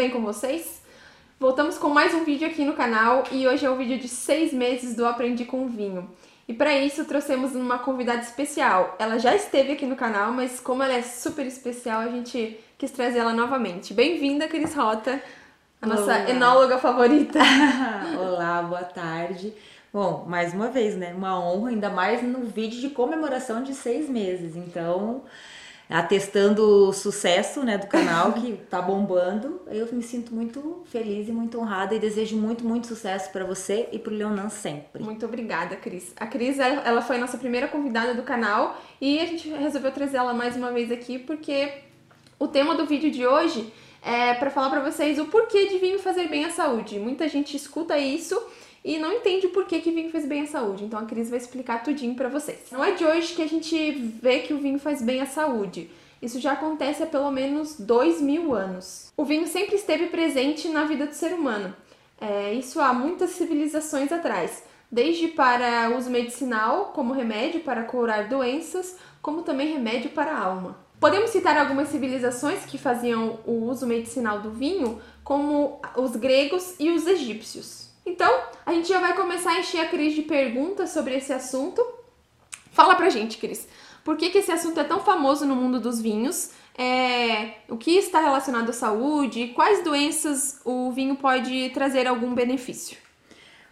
bem com vocês? Voltamos com mais um vídeo aqui no canal e hoje é o vídeo de seis meses do Aprendi com Vinho. E para isso trouxemos uma convidada especial. Ela já esteve aqui no canal, mas como ela é super especial, a gente quis trazer ela novamente. Bem-vinda, Cris Rota, a nossa Olá. enóloga favorita. Olá, boa tarde. Bom, mais uma vez, né? Uma honra, ainda mais no vídeo de comemoração de seis meses. Então, atestando o sucesso né, do canal que tá bombando. Eu me sinto muito feliz e muito honrada e desejo muito, muito sucesso para você e pro Leonan sempre. Muito obrigada, Cris. A Cris, ela foi a nossa primeira convidada do canal e a gente resolveu trazer ela mais uma vez aqui porque o tema do vídeo de hoje é para falar para vocês o porquê de vinho fazer bem à saúde. Muita gente escuta isso e não entende por que, que vinho faz bem à saúde. Então a Cris vai explicar tudinho para vocês. Não é de hoje que a gente vê que o vinho faz bem à saúde. Isso já acontece há pelo menos dois mil anos. O vinho sempre esteve presente na vida do ser humano. É, isso há muitas civilizações atrás, desde para uso medicinal, como remédio para curar doenças, como também remédio para a alma. Podemos citar algumas civilizações que faziam o uso medicinal do vinho, como os gregos e os egípcios. Então, a gente já vai começar a encher a Cris de perguntas sobre esse assunto. Fala pra gente, Cris, por que, que esse assunto é tão famoso no mundo dos vinhos? É, o que está relacionado à saúde? Quais doenças o vinho pode trazer algum benefício?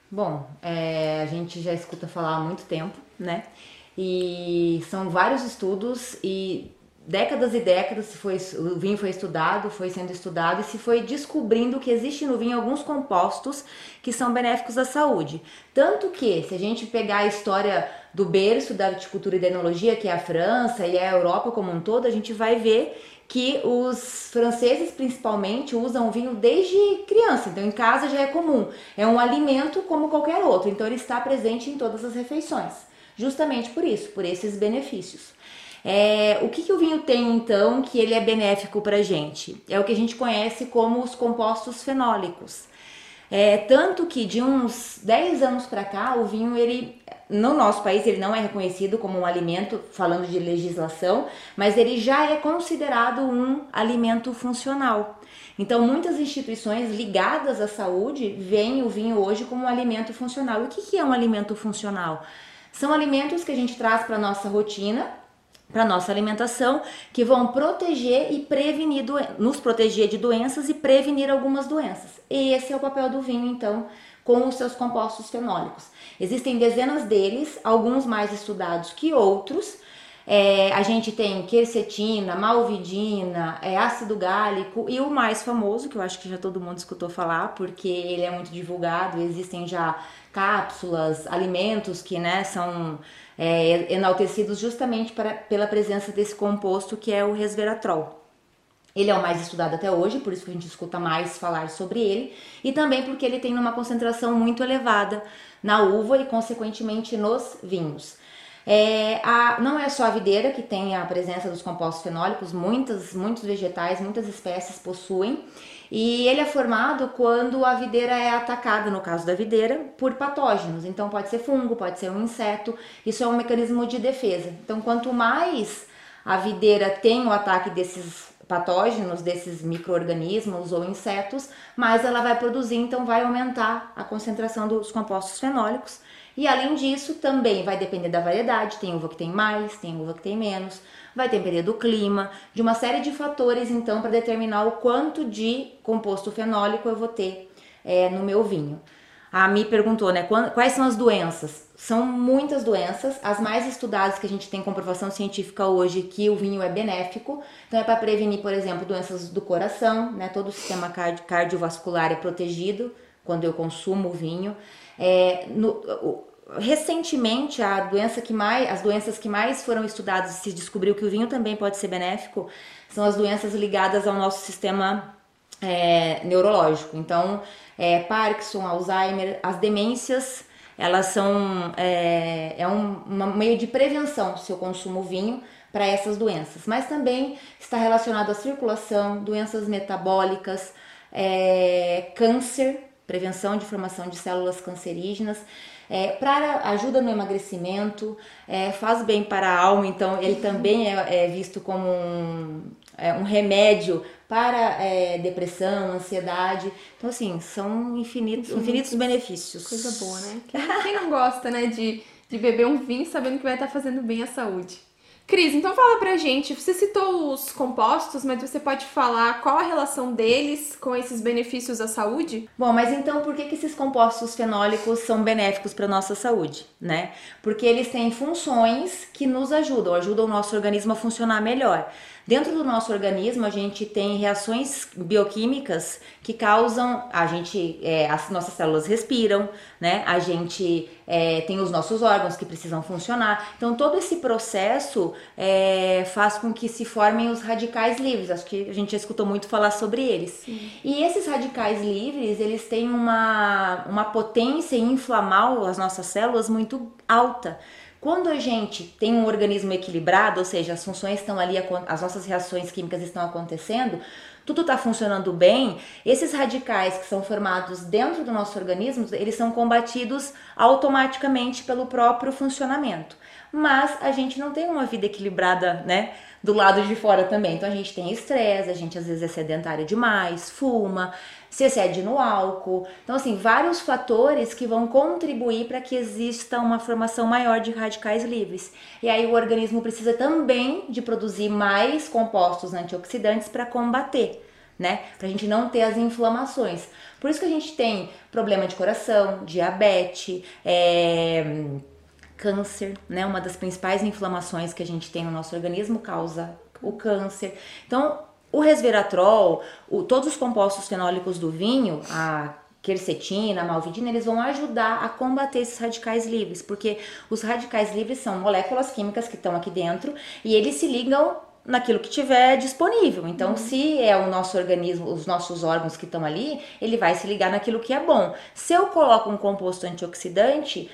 Bom, é, a gente já escuta falar há muito tempo, né? E são vários estudos e décadas e décadas foi, o vinho foi estudado, foi sendo estudado e se foi descobrindo que existe no vinho alguns compostos que são benéficos à saúde. Tanto que, se a gente pegar a história do berço da viticultura e da enologia, que é a França e a Europa como um todo, a gente vai ver que os franceses principalmente usam o vinho desde criança, então em casa já é comum. É um alimento como qualquer outro, então ele está presente em todas as refeições. Justamente por isso, por esses benefícios. É, o que, que o vinho tem então que ele é benéfico para a gente? É o que a gente conhece como os compostos fenólicos. É, tanto que de uns 10 anos para cá, o vinho, ele, no nosso país, ele não é reconhecido como um alimento, falando de legislação, mas ele já é considerado um alimento funcional. Então, muitas instituições ligadas à saúde veem o vinho hoje como um alimento funcional. O que, que é um alimento funcional? São alimentos que a gente traz para a nossa rotina para nossa alimentação que vão proteger e prevenir nos proteger de doenças e prevenir algumas doenças. Esse é o papel do vinho, então, com os seus compostos fenólicos. Existem dezenas deles, alguns mais estudados que outros. É, a gente tem quercetina, malvidina, é, ácido gálico e o mais famoso, que eu acho que já todo mundo escutou falar, porque ele é muito divulgado, existem já cápsulas, alimentos que né, são é, enaltecidos justamente para, pela presença desse composto que é o resveratrol. Ele é o mais estudado até hoje, por isso que a gente escuta mais falar sobre ele, e também porque ele tem uma concentração muito elevada na uva e, consequentemente, nos vinhos. É, a, não é só a videira que tem a presença dos compostos fenólicos, muitas, muitos vegetais, muitas espécies possuem, e ele é formado quando a videira é atacada, no caso da videira, por patógenos. Então pode ser fungo, pode ser um inseto. Isso é um mecanismo de defesa. Então quanto mais a videira tem o ataque desses patógenos, desses micro-organismos ou insetos, mais ela vai produzir, então vai aumentar a concentração dos compostos fenólicos. E além disso, também vai depender da variedade, tem uva que tem mais, tem uva que tem menos vai depender do clima, de uma série de fatores, então, para determinar o quanto de composto fenólico eu vou ter é, no meu vinho. A Mi perguntou, né, quais são as doenças? São muitas doenças, as mais estudadas que a gente tem comprovação científica hoje que o vinho é benéfico. Então é para prevenir, por exemplo, doenças do coração, né? Todo o sistema cardiovascular é protegido quando eu consumo vinho. É, no, recentemente a doença que mais, as doenças que mais foram estudadas se descobriu que o vinho também pode ser benéfico são as doenças ligadas ao nosso sistema é, neurológico. Então, é, Parkinson, Alzheimer, as demências, elas são é, é um, um meio de prevenção se eu consumo vinho para essas doenças, mas também está relacionado à circulação, doenças metabólicas, é, câncer, prevenção de formação de células cancerígenas é, para ajuda no emagrecimento, é, faz bem para a alma, então ele também é, é visto como um, é, um remédio para é, depressão, ansiedade. Então, assim, são infinitos, infinitos benefícios. Coisa boa, né? Quem não gosta, né, de, de beber um vinho sabendo que vai estar fazendo bem à saúde? Cris, então fala pra gente, você citou os compostos, mas você pode falar qual a relação deles com esses benefícios à saúde? Bom, mas então por que, que esses compostos fenólicos são benéficos para nossa saúde, né? Porque eles têm funções que nos ajudam, ajudam o nosso organismo a funcionar melhor. Dentro do nosso organismo, a gente tem reações bioquímicas que causam, a gente, é, as nossas células respiram, né? A gente é, tem os nossos órgãos que precisam funcionar. Então, todo esse processo é, faz com que se formem os radicais livres. Acho que a gente já escutou muito falar sobre eles. Sim. E esses radicais livres, eles têm uma, uma potência em inflamar as nossas células muito alta. Quando a gente tem um organismo equilibrado, ou seja, as funções estão ali, as nossas reações químicas estão acontecendo, tudo está funcionando bem, esses radicais que são formados dentro do nosso organismo, eles são combatidos automaticamente pelo próprio funcionamento. Mas a gente não tem uma vida equilibrada, né? Do lado de fora também. Então a gente tem estresse, a gente às vezes é sedentário demais, fuma, se excede no álcool. Então, assim, vários fatores que vão contribuir para que exista uma formação maior de radicais livres. E aí o organismo precisa também de produzir mais compostos antioxidantes para combater. Né? Pra gente não ter as inflamações. Por isso que a gente tem problema de coração, diabetes, é, câncer, né? Uma das principais inflamações que a gente tem no nosso organismo causa o câncer. Então, o resveratrol, o, todos os compostos fenólicos do vinho, a quercetina, a malvidina, eles vão ajudar a combater esses radicais livres, porque os radicais livres são moléculas químicas que estão aqui dentro e eles se ligam naquilo que tiver disponível. Então, uhum. se é o nosso organismo, os nossos órgãos que estão ali, ele vai se ligar naquilo que é bom. Se eu coloco um composto antioxidante,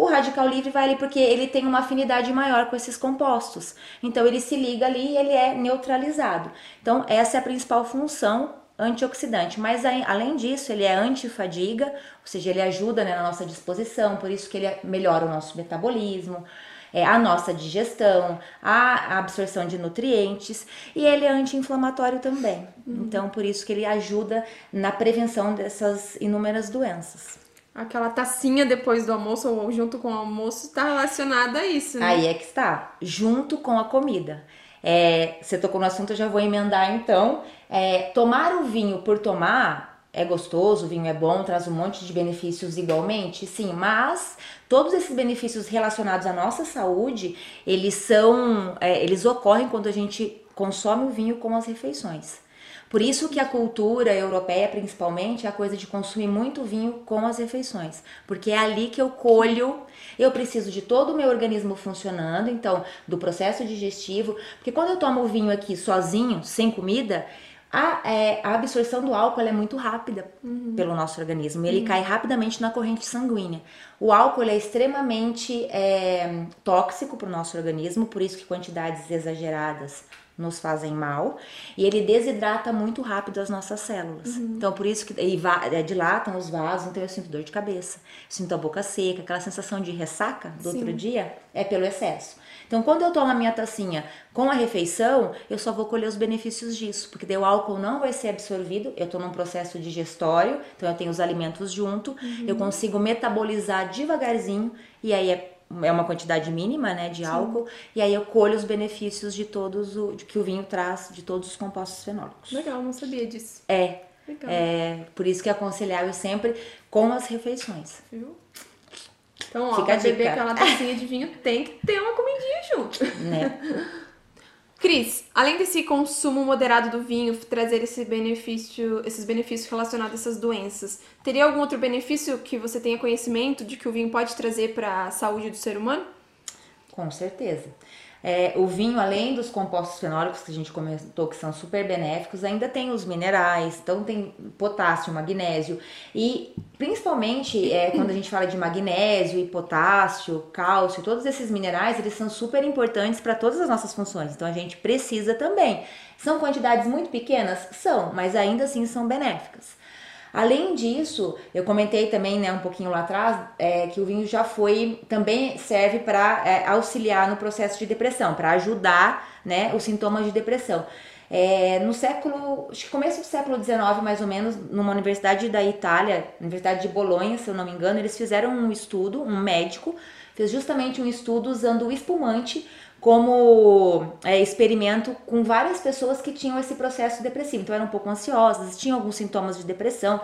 o radical livre vai ali porque ele tem uma afinidade maior com esses compostos. Então ele se liga ali e ele é neutralizado. Então essa é a principal função antioxidante, mas além disso, ele é antifadiga, ou seja, ele ajuda né, na nossa disposição, por isso que ele melhora o nosso metabolismo, é, a nossa digestão, a absorção de nutrientes e ele é anti-inflamatório também. Uhum. Então, por isso que ele ajuda na prevenção dessas inúmeras doenças aquela tacinha depois do almoço ou junto com o almoço está relacionada a isso, né? Aí é que está, junto com a comida. É, você tocou no assunto, eu já vou emendar então. É, tomar o vinho por tomar é gostoso, o vinho é bom, traz um monte de benefícios igualmente, sim, mas todos esses benefícios relacionados à nossa saúde, eles são, é, eles ocorrem quando a gente consome o vinho com as refeições. Por isso que a cultura europeia, principalmente, é a coisa de consumir muito vinho com as refeições, porque é ali que eu colho, eu preciso de todo o meu organismo funcionando, então, do processo digestivo, porque quando eu tomo o vinho aqui sozinho, sem comida, a, é, a, absorção do álcool é muito rápida uhum. pelo nosso organismo. Ele uhum. cai rapidamente na corrente sanguínea. O álcool é extremamente é, tóxico para o nosso organismo, por isso que quantidades exageradas nos fazem mal e ele desidrata muito rápido as nossas células. Uhum. Então, por isso que e é, dilatam os vasos, então eu sinto dor de cabeça, sinto a boca seca, aquela sensação de ressaca do Sim. outro dia é pelo excesso. Então, quando eu tomo a minha tacinha com a refeição, eu só vou colher os benefícios disso, porque daí o álcool não vai ser absorvido, eu estou num processo digestório, então eu tenho os alimentos junto, uhum. eu consigo metabolizar devagarzinho e aí é é uma quantidade mínima, né, de Sim. álcool, e aí eu colho os benefícios de todos o de que o vinho traz de todos os compostos fenólicos. Legal, não sabia disso. É. Legal. É, por isso que é aconselhável sempre com as refeições. Viu? Então, ó, Fica pra beber aquela tacinha de vinho tem que ter uma comidinha junto. Né? Cris, além desse consumo moderado do vinho trazer esse benefício, esses benefícios relacionados a essas doenças, teria algum outro benefício que você tenha conhecimento de que o vinho pode trazer para a saúde do ser humano? Com certeza. É, o vinho, além dos compostos fenólicos que a gente comentou que são super benéficos, ainda tem os minerais, então tem potássio, magnésio e principalmente é, quando a gente fala de magnésio e potássio, cálcio, todos esses minerais eles são super importantes para todas as nossas funções, então a gente precisa também. São quantidades muito pequenas? São, mas ainda assim são benéficas. Além disso, eu comentei também, né, um pouquinho lá atrás, é, que o vinho já foi, também serve para é, auxiliar no processo de depressão, para ajudar, né, os sintomas de depressão. É, no século, acho que começo do século XIX, mais ou menos, numa universidade da Itália, Universidade de Bolonha, se eu não me engano, eles fizeram um estudo, um médico fez justamente um estudo usando o espumante como é, experimento com várias pessoas que tinham esse processo depressivo. Então eram um pouco ansiosas, tinham alguns sintomas de depressão.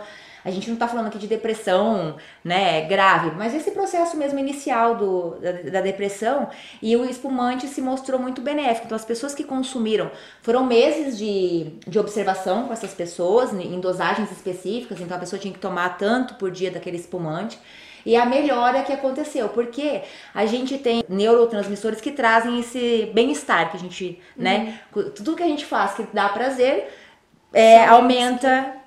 A gente não está falando aqui de depressão né, grave, mas esse processo mesmo inicial do, da, da, depressão e o espumante se mostrou muito benéfico. Então, as pessoas que consumiram foram meses de, de observação com essas pessoas em dosagens específicas, então a pessoa tinha que tomar tanto por dia daquele espumante e a melhora que aconteceu, porque a gente tem neurotransmissores que trazem esse bem-estar que a gente, né, uhum. né, tudo que a gente faz que dá prazer, é, aumenta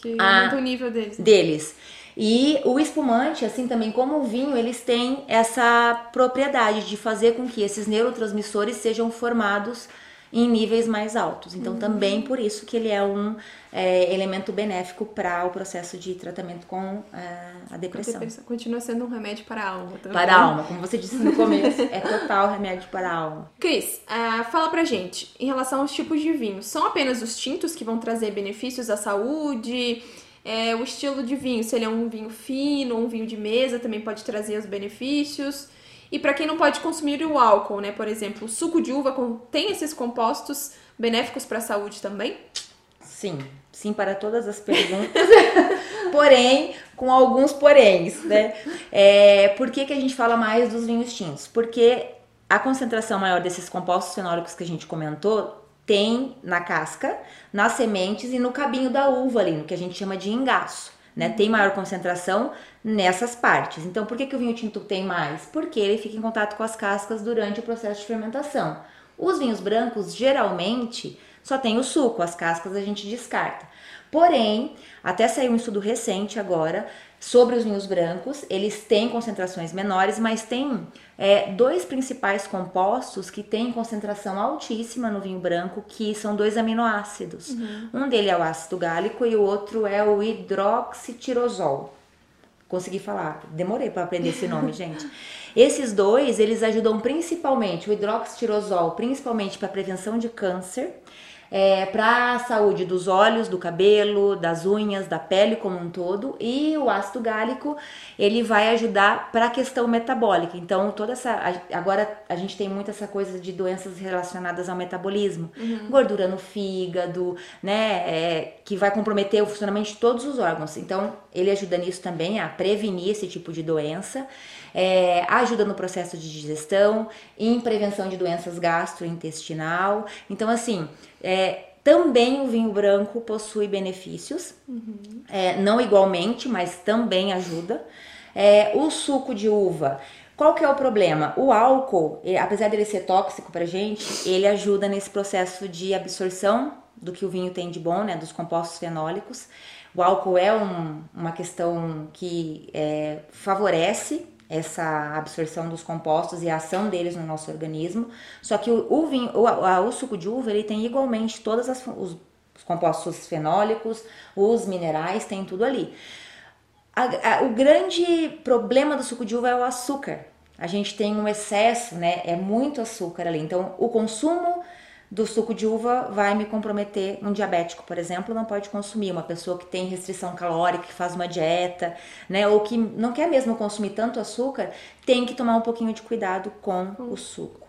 que a, o nível deles. Né? Deles. E o espumante, assim também como o vinho, eles têm essa propriedade de fazer com que esses neurotransmissores sejam formados em níveis mais altos. Então, uhum. também por isso que ele é um é, elemento benéfico para o processo de tratamento com é, a depressão. Continua sendo um remédio para a alma também. Para a alma, como você disse no começo, é total remédio para a alma. Cris, uh, fala pra gente, em relação aos tipos de vinho, são apenas os tintos que vão trazer benefícios à saúde? É, o estilo de vinho, se ele é um vinho fino, um vinho de mesa, também pode trazer os benefícios. E para quem não pode consumir o álcool, né? Por exemplo, o suco de uva tem esses compostos benéficos para a saúde também? Sim, sim para todas as perguntas. porém, com alguns poréns, né? É, por que, que a gente fala mais dos vinhos tintos? Porque a concentração maior desses compostos fenólicos que a gente comentou tem na casca, nas sementes e no cabinho da uva ali, no que a gente chama de engaço né? Tem maior concentração nessas partes. Então, por que, que o vinho tinto tem mais? Porque ele fica em contato com as cascas durante o processo de fermentação. Os vinhos brancos, geralmente, só tem o suco, as cascas a gente descarta. Porém, até saiu um estudo recente agora sobre os vinhos brancos, eles têm concentrações menores, mas tem é, dois principais compostos que têm concentração altíssima no vinho branco, que são dois aminoácidos. Uhum. Um dele é o ácido gálico e o outro é o hidroxitirosol. Consegui falar, demorei para aprender esse nome, gente. Esses dois, eles ajudam principalmente, o hidroxitirosol, principalmente para prevenção de câncer é, para a saúde dos olhos, do cabelo, das unhas, da pele como um todo. E o ácido gálico ele vai ajudar para a questão metabólica. Então toda essa agora a gente tem muito essa coisa de doenças relacionadas ao metabolismo, uhum. gordura no fígado, né, é, que vai comprometer o funcionamento de todos os órgãos. Então ele ajuda nisso também a prevenir esse tipo de doença. É, ajuda no processo de digestão, em prevenção de doenças gastrointestinal. Então, assim, é, também o vinho branco possui benefícios, uhum. é, não igualmente, mas também ajuda. É, o suco de uva, qual que é o problema? O álcool, apesar dele ser tóxico pra gente, ele ajuda nesse processo de absorção do que o vinho tem de bom, né, dos compostos fenólicos. O álcool é um, uma questão que é, favorece essa absorção dos compostos e a ação deles no nosso organismo. Só que o, o, vinho, o, a, o suco de uva ele tem igualmente todos os, os compostos fenólicos, os minerais, tem tudo ali. A, a, o grande problema do suco de uva é o açúcar. A gente tem um excesso, né? É muito açúcar ali. Então, o consumo do suco de uva vai me comprometer. Um diabético, por exemplo, não pode consumir. Uma pessoa que tem restrição calórica, que faz uma dieta, né, ou que não quer mesmo consumir tanto açúcar, tem que tomar um pouquinho de cuidado com o suco.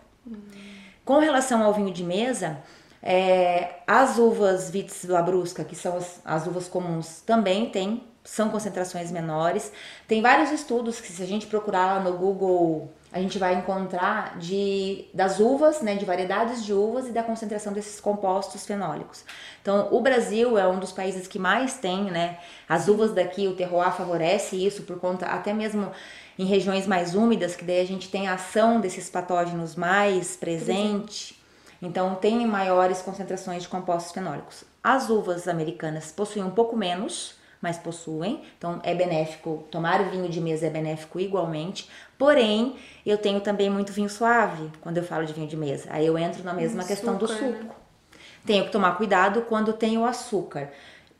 Com relação ao vinho de mesa, é, as uvas Vitis labrusca, que são as, as uvas comuns, também tem, são concentrações menores. Tem vários estudos que, se a gente procurar no Google a gente vai encontrar de, das uvas, né, de variedades de uvas e da concentração desses compostos fenólicos. Então, o Brasil é um dos países que mais tem, né, as uvas daqui, o terroir favorece isso por conta, até mesmo em regiões mais úmidas, que daí a gente tem a ação desses patógenos mais presente, então tem maiores concentrações de compostos fenólicos. As uvas americanas possuem um pouco menos, mas possuem. Então é benéfico, tomar o vinho de mesa é benéfico igualmente. Porém, eu tenho também muito vinho suave quando eu falo de vinho de mesa. Aí eu entro na mesma questão do suco. Né? Tenho que tomar cuidado quando tem o açúcar.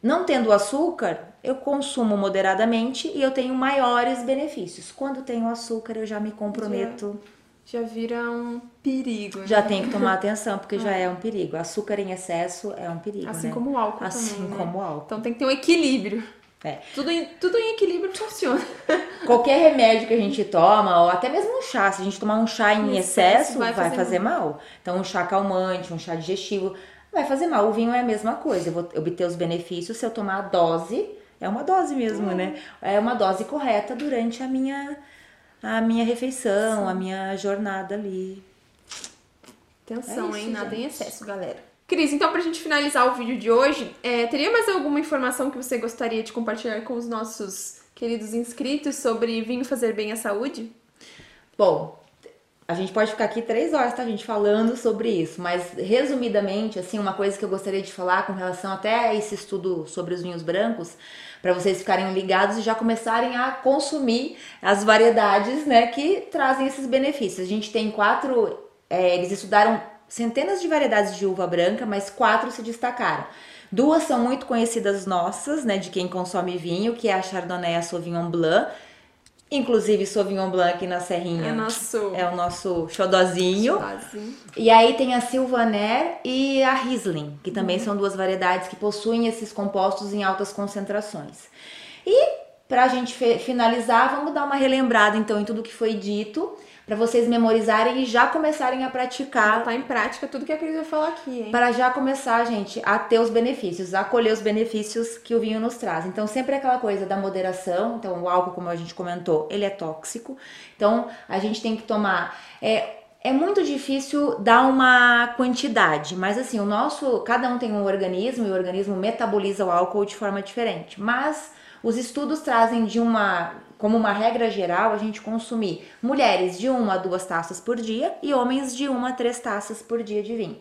Não tendo açúcar, eu consumo moderadamente e eu tenho maiores benefícios. Quando tenho açúcar, eu já me comprometo. Já, já vira um perigo. Né? Já tem que tomar atenção, porque já é um perigo. Açúcar em excesso é um perigo. Assim né? como o álcool Assim também, né? como o álcool. Então tem que ter um equilíbrio. É. Tudo em, tudo em equilíbrio funciona. Qualquer remédio que a gente toma, ou até mesmo um chá, se a gente tomar um chá em Em excesso, excesso, vai vai, fazer fazer mal. Então, um chá calmante, um chá digestivo, vai fazer mal. O vinho é a mesma coisa. Eu vou obter os benefícios se eu tomar a dose, é uma dose mesmo, né? É uma dose correta durante a minha, a minha refeição, a minha jornada ali. Atenção, É isso, hein? Nada em excesso, galera. Cris, então pra gente finalizar o vídeo de hoje, é, teria mais alguma informação que você gostaria de compartilhar com os nossos queridos inscritos sobre vinho fazer bem à saúde? Bom, a gente pode ficar aqui três horas, tá, gente, falando sobre isso, mas resumidamente, assim, uma coisa que eu gostaria de falar com relação até a esse estudo sobre os vinhos brancos, para vocês ficarem ligados e já começarem a consumir as variedades, né, que trazem esses benefícios. A gente tem quatro, é, eles estudaram centenas de variedades de uva branca, mas quatro se destacaram. Duas são muito conhecidas nossas, né, de quem consome vinho, que é a Chardonnay e a Sauvignon Blanc. Inclusive, Sauvignon Blanc na Serrinha É nosso é o nosso xodozinho. E aí tem a Sylvaner e a Riesling, que também são duas variedades que possuem esses compostos em altas concentrações. E pra gente fe- finalizar, vamos dar uma relembrada então em tudo que foi dito, para vocês memorizarem e já começarem a praticar Botar em prática tudo que a Cris vai falar aqui, hein? para já começar, gente, a ter os benefícios, a colher os benefícios que o vinho nos traz. Então, sempre aquela coisa da moderação. Então, o álcool, como a gente comentou, ele é tóxico. Então, a gente tem que tomar. É, é muito difícil dar uma quantidade, mas assim, o nosso. Cada um tem um organismo e o organismo metaboliza o álcool de forma diferente. Mas os estudos trazem de uma. Como uma regra geral, a gente consumir mulheres de uma a duas taças por dia e homens de uma a três taças por dia de vinho.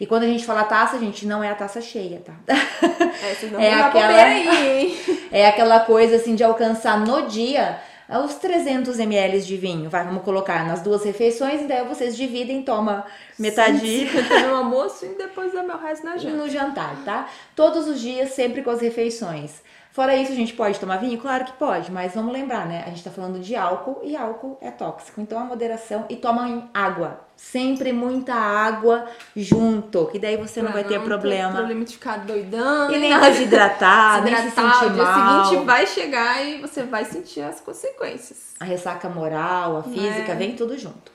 E quando a gente fala taça, gente, não é a taça cheia, tá? É, É aquela- aí, hein? É aquela coisa assim de alcançar no dia os 300 ml de vinho. Vai, vamos colocar nas duas refeições, e daí vocês dividem, toma metade no almoço e depois dá meu resto na janta. no jantar, tá? Todos os dias, sempre com as refeições. Fora isso, a gente pode tomar vinho? Claro que pode, mas vamos lembrar, né? A gente tá falando de álcool e álcool é tóxico. Então a moderação e toma água. Sempre muita água junto, que daí você não Pra vai ter problema. problema de ficar doidão. E nem nada. desidratar, nem se sentir o dia mal. seguinte vai chegar e você vai sentir as consequências. A ressaca moral, a física, É. vem tudo junto.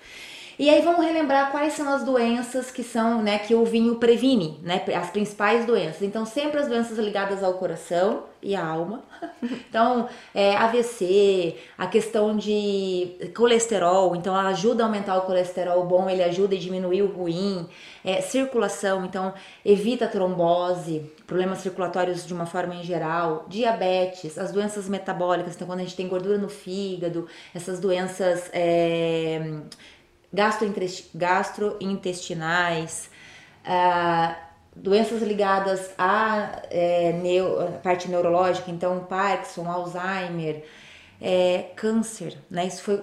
E aí vamos relembrar quais são as doenças que são, né, que o vinho previne, né, as principais doenças. Então sempre as doenças ligadas ao coração e à alma. Então é, AVC, a questão de colesterol, então ela ajuda a aumentar o colesterol bom, ele ajuda a diminuir o ruim. É, circulação, então evita trombose, problemas circulatórios de uma forma em geral, diabetes, as doenças metabólicas, então quando a gente tem gordura no fígado, essas doenças é, gastrointestinais, ah, doenças ligadas à é, à parte neurológica, então Parkinson, Alzheimer, é, câncer, né? Isso foi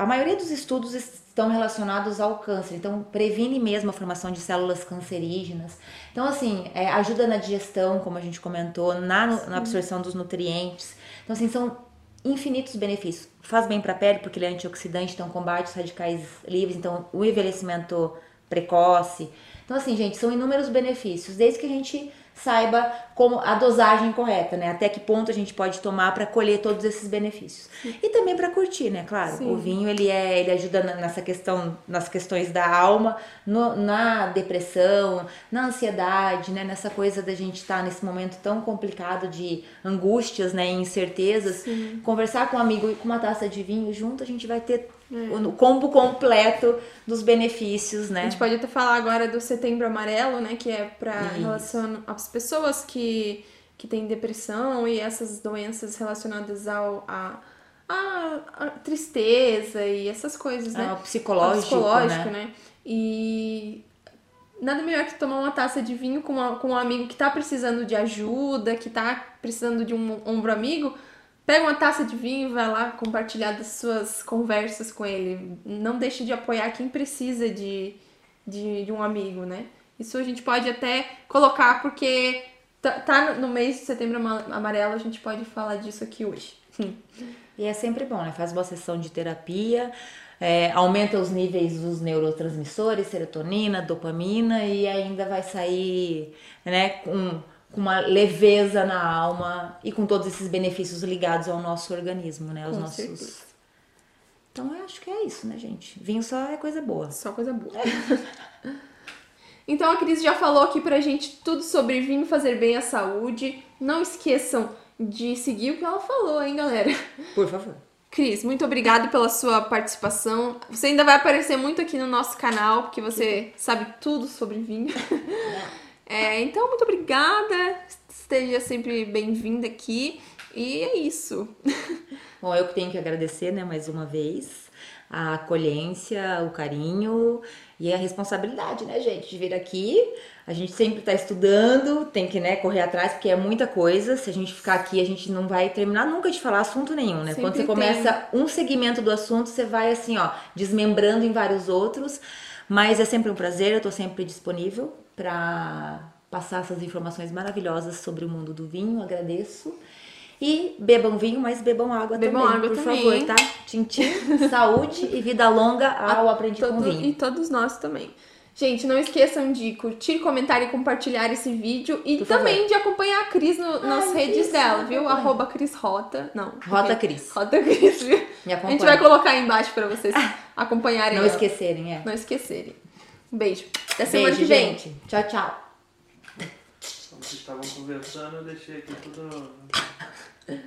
a maioria dos estudos estão relacionados ao câncer, então previne mesmo a formação de células cancerígenas. Então, assim, é, ajuda na digestão, como a gente comentou, na, na absorção dos nutrientes. Então, assim, são infinitos benefícios. Faz bem para a pele, porque ele é antioxidante, então combate os radicais livres, então o envelhecimento precoce. Então, assim, gente, são inúmeros benefícios, desde que a gente saiba como a dosagem correta, né? Até que ponto a gente pode tomar para colher todos esses benefícios. E também para curtir, né? Claro, Sim. o vinho ele é, ele ajuda nessa questão, nas questões da alma, no- na depressão, na ansiedade, né? Nessa coisa da gente estar nesse momento tão complicado de angústias, né? E incertezas. Conversar com um amigo e com uma taça de vinho junto, a gente vai ter o combo completo dos benefícios, A né? gente pode até falar agora do setembro amarelo, né? Que é pra Isso. relação às pessoas que, que têm depressão e essas doenças relacionadas ao, a, a, a tristeza e essas coisas, né? Psicológico, psicológico, né? né? E nada melhor que tomar uma taça de vinho com, uma- com um amigo que tá precisando de ajuda, que tá precisando de um ombro amigo. Pega uma taça de vinho vai lá compartilhar das suas conversas com ele. Não deixe de apoiar quem precisa de, de, de um amigo, né? Isso a gente pode até colocar porque tá, tá no mês de setembro amarelo, a gente pode falar disso aqui hoje. E é sempre bom, né? Faz uma sessão de terapia, é, aumenta os níveis dos neurotransmissores, serotonina, dopamina, e ainda vai sair né, com, com uma leveza na alma e com todos esses benefícios ligados ao nosso organismo, né? Os Com nossos. certeza. Então eu acho que é isso, né, gente? Vinho só é coisa boa. Só coisa boa. então a Cris já falou aqui pra gente tudo sobre vinho fazer bem à saúde. Não esqueçam de seguir o que ela falou, hein, galera? Por favor. Cris, muito obrigada pela sua participação. Você ainda vai aparecer muito aqui no nosso canal, porque você sabe tudo sobre vinho. É, então, muito obrigada. Esteja sempre bem-vinda aqui. E é isso. Bom, eu que tenho que agradecer, né, mais uma vez, a acolhência, o carinho e a responsabilidade, né, gente, de vir aqui. A gente sempre tá estudando, tem que, né, correr atrás, porque é muita coisa. Se a gente ficar aqui, a gente não vai terminar nunca de falar assunto nenhum, né? Sempre Quando você tem. começa um segmento do assunto, você vai, assim, ó, desmembrando em vários outros. Mas é sempre um prazer, eu tô sempre disponível para passar essas informações maravilhosas sobre o mundo do vinho. Agradeço. E bebam vinho, mas bebam água Bebam também, água por também, favor, tá? Tintim, saúde e vida longa ao Aprendi com Todo- Vinho. E todos nós também. Gente, não esqueçam de curtir, comentar e compartilhar esse vídeo e Por também favor. de acompanhar a Cris no- nas Ai, redes isso, dela, viu? acompanha. Arroba Cris Rota. Não. Rota porque- Cris. Rota Cris, viu? A gente vai colocar aí embaixo pra vocês acompanharem Não ela. esquecerem, é. Não esquecerem. Um beijo. Até semana Beijo, que vem. gente. Tchau, tchau. Vocês estavam conversando, eu deixei aqui tudo